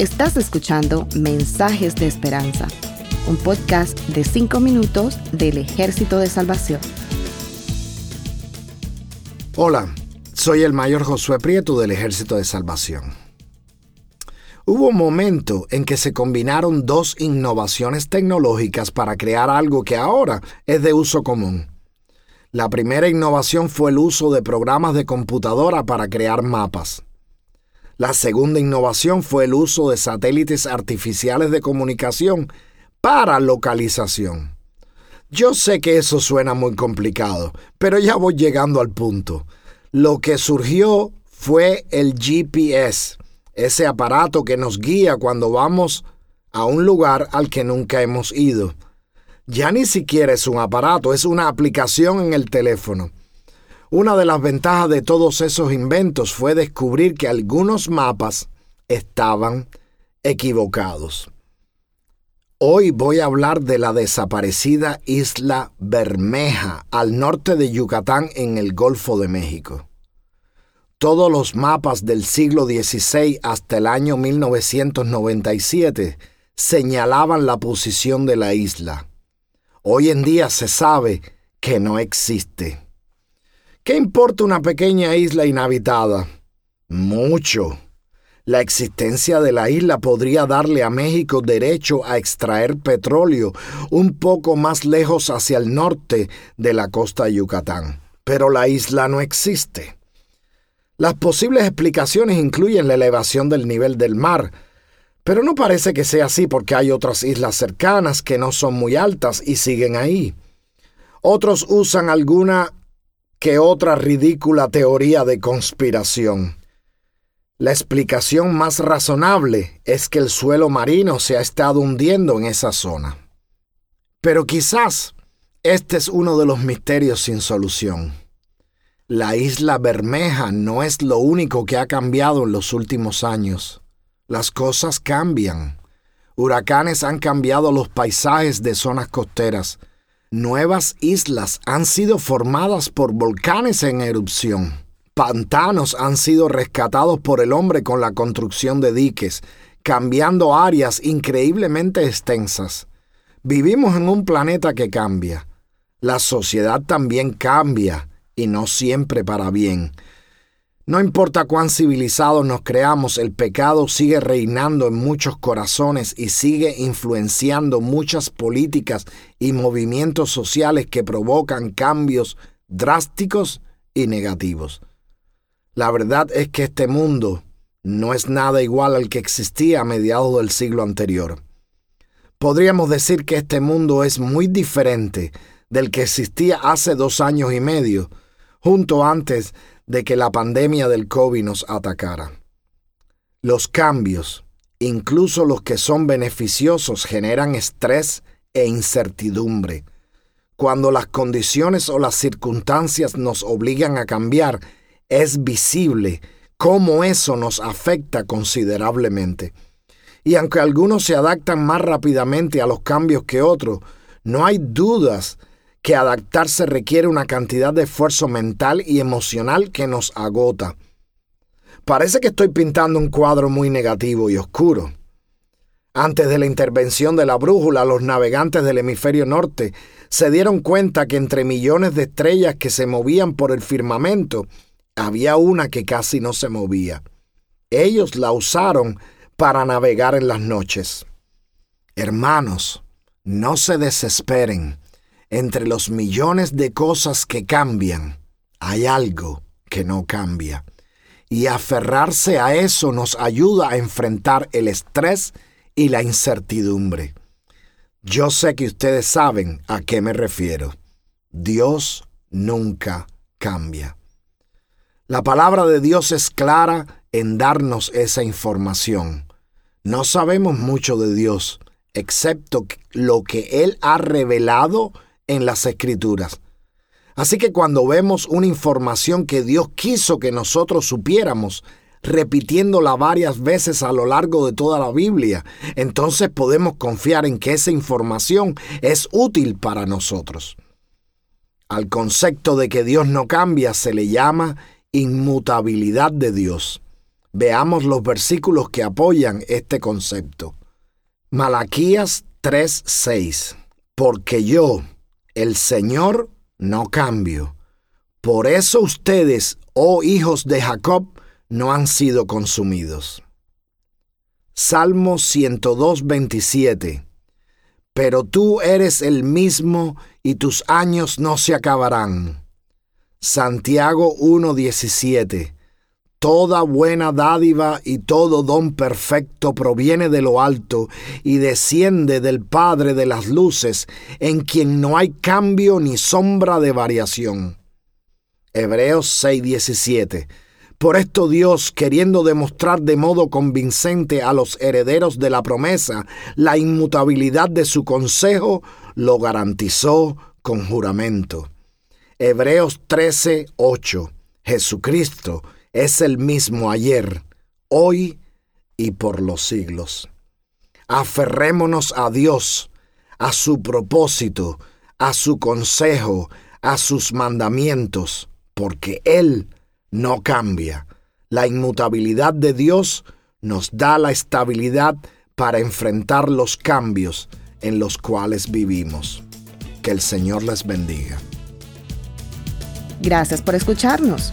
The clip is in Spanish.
Estás escuchando Mensajes de Esperanza, un podcast de 5 minutos del Ejército de Salvación. Hola, soy el mayor Josué Prieto del Ejército de Salvación. Hubo un momento en que se combinaron dos innovaciones tecnológicas para crear algo que ahora es de uso común. La primera innovación fue el uso de programas de computadora para crear mapas. La segunda innovación fue el uso de satélites artificiales de comunicación para localización. Yo sé que eso suena muy complicado, pero ya voy llegando al punto. Lo que surgió fue el GPS, ese aparato que nos guía cuando vamos a un lugar al que nunca hemos ido. Ya ni siquiera es un aparato, es una aplicación en el teléfono. Una de las ventajas de todos esos inventos fue descubrir que algunos mapas estaban equivocados. Hoy voy a hablar de la desaparecida isla Bermeja al norte de Yucatán en el Golfo de México. Todos los mapas del siglo XVI hasta el año 1997 señalaban la posición de la isla. Hoy en día se sabe que no existe. ¿Qué importa una pequeña isla inhabitada? Mucho. La existencia de la isla podría darle a México derecho a extraer petróleo un poco más lejos hacia el norte de la costa de Yucatán. Pero la isla no existe. Las posibles explicaciones incluyen la elevación del nivel del mar, pero no parece que sea así porque hay otras islas cercanas que no son muy altas y siguen ahí. Otros usan alguna que otra ridícula teoría de conspiración. La explicación más razonable es que el suelo marino se ha estado hundiendo en esa zona. Pero quizás este es uno de los misterios sin solución. La isla Bermeja no es lo único que ha cambiado en los últimos años. Las cosas cambian. Huracanes han cambiado los paisajes de zonas costeras, Nuevas islas han sido formadas por volcanes en erupción. Pantanos han sido rescatados por el hombre con la construcción de diques, cambiando áreas increíblemente extensas. Vivimos en un planeta que cambia. La sociedad también cambia, y no siempre para bien. No importa cuán civilizados nos creamos, el pecado sigue reinando en muchos corazones y sigue influenciando muchas políticas y movimientos sociales que provocan cambios drásticos y negativos. La verdad es que este mundo no es nada igual al que existía a mediados del siglo anterior. Podríamos decir que este mundo es muy diferente del que existía hace dos años y medio, junto antes de que la pandemia del COVID nos atacara. Los cambios, incluso los que son beneficiosos, generan estrés e incertidumbre. Cuando las condiciones o las circunstancias nos obligan a cambiar, es visible cómo eso nos afecta considerablemente. Y aunque algunos se adaptan más rápidamente a los cambios que otros, no hay dudas que adaptarse requiere una cantidad de esfuerzo mental y emocional que nos agota. Parece que estoy pintando un cuadro muy negativo y oscuro. Antes de la intervención de la brújula, los navegantes del hemisferio norte se dieron cuenta que entre millones de estrellas que se movían por el firmamento, había una que casi no se movía. Ellos la usaron para navegar en las noches. Hermanos, no se desesperen entre los millones de cosas que cambian, hay algo que no cambia. Y aferrarse a eso nos ayuda a enfrentar el estrés y la incertidumbre. Yo sé que ustedes saben a qué me refiero. Dios nunca cambia. La palabra de Dios es clara en darnos esa información. No sabemos mucho de Dios, excepto lo que Él ha revelado en las escrituras. Así que cuando vemos una información que Dios quiso que nosotros supiéramos, repitiéndola varias veces a lo largo de toda la Biblia, entonces podemos confiar en que esa información es útil para nosotros. Al concepto de que Dios no cambia se le llama inmutabilidad de Dios. Veamos los versículos que apoyan este concepto. Malaquías 3:6. Porque yo, el Señor, no cambio. Por eso ustedes, oh hijos de Jacob, no han sido consumidos. Salmo 102:27. Pero tú eres el mismo y tus años no se acabarán. Santiago 1:17 Toda buena dádiva y todo don perfecto proviene de lo alto y desciende del Padre de las Luces, en quien no hay cambio ni sombra de variación. Hebreos 6:17 Por esto Dios, queriendo demostrar de modo convincente a los herederos de la promesa la inmutabilidad de su consejo, lo garantizó con juramento. Hebreos 13:8 Jesucristo, es el mismo ayer, hoy y por los siglos. Aferrémonos a Dios, a su propósito, a su consejo, a sus mandamientos, porque Él no cambia. La inmutabilidad de Dios nos da la estabilidad para enfrentar los cambios en los cuales vivimos. Que el Señor les bendiga. Gracias por escucharnos.